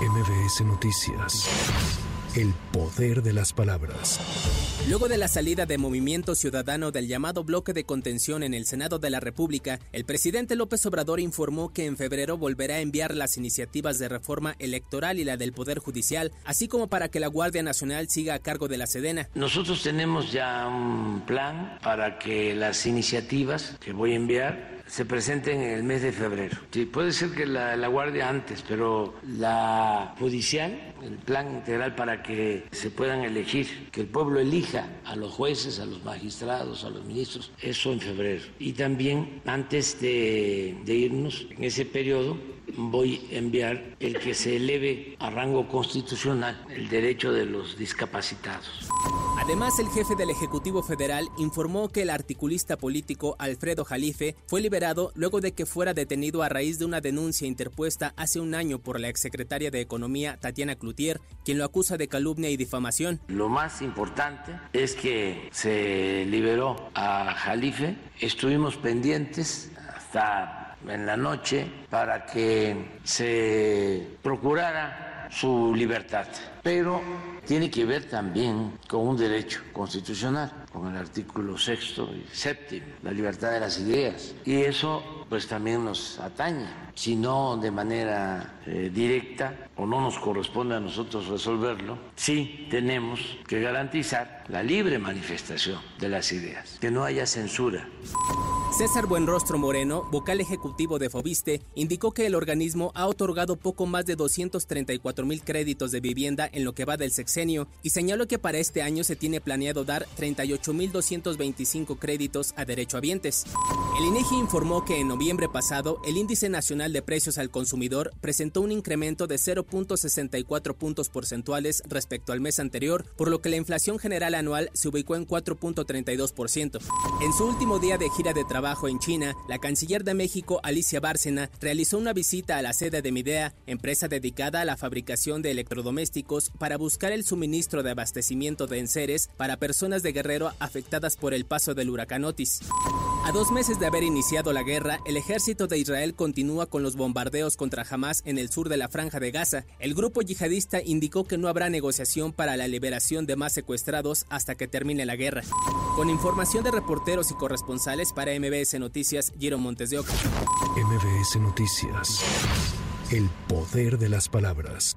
MBS Noticias. El poder de las palabras. Luego de la salida de Movimiento Ciudadano del llamado bloque de contención en el Senado de la República, el presidente López Obrador informó que en febrero volverá a enviar las iniciativas de reforma electoral y la del Poder Judicial, así como para que la Guardia Nacional siga a cargo de la Sedena. Nosotros tenemos ya un plan para que las iniciativas que voy a enviar se presenten en el mes de febrero. Sí, puede ser que la, la, Guardia antes, pero la judicial, el plan integral para que se puedan elegir, que el pueblo elija a los jueces, a los magistrados, a los ministros, eso en febrero. Y también antes de, de irnos, en ese periodo, voy a enviar el que se eleve a rango constitucional el derecho de los discapacitados. Además, el jefe del Ejecutivo Federal informó que el articulista político Alfredo Jalife fue liberado luego de que fuera detenido a raíz de una denuncia interpuesta hace un año por la exsecretaria de Economía Tatiana Cloutier, quien lo acusa de calumnia y difamación. Lo más importante es que se liberó a Jalife. Estuvimos pendientes hasta en la noche para que se procurara su libertad. Pero tiene que ver también con un derecho constitucional, con el artículo sexto y séptimo, la libertad de las ideas. Y eso pues también nos atañe, si no de manera eh, directa o no nos corresponde a nosotros resolverlo, sí tenemos que garantizar la libre manifestación de las ideas, que no haya censura. César Buenrostro Moreno, vocal ejecutivo de Fobiste, indicó que el organismo ha otorgado poco más de 234 mil créditos de vivienda en lo que va del sexenio y señaló que para este año se tiene planeado dar 38 mil 225 créditos a derechohabientes. El INEGI informó que en noviembre pasado el índice nacional de precios al consumidor presentó un incremento de 0.64 puntos porcentuales respecto al mes anterior, por lo que la inflación general anual se ubicó en 4.32%. En su último día de gira de trabajo en China, la canciller de México, Alicia Bárcena, realizó una visita a la sede de Midea, empresa dedicada a la fabricación de electrodomésticos, para buscar el suministro de abastecimiento de enseres para personas de Guerrero afectadas por el paso del huracán Otis. A dos meses de haber iniciado la guerra, el ejército de Israel continúa con los bombardeos contra Hamas en el sur de la franja de Gaza. El grupo yihadista indicó que no habrá negociación para la liberación de más secuestrados hasta que termine la guerra. Con información de reporteros y corresponsales para MBS Noticias, Giro Montes de Oca. MBS Noticias. El poder de las palabras.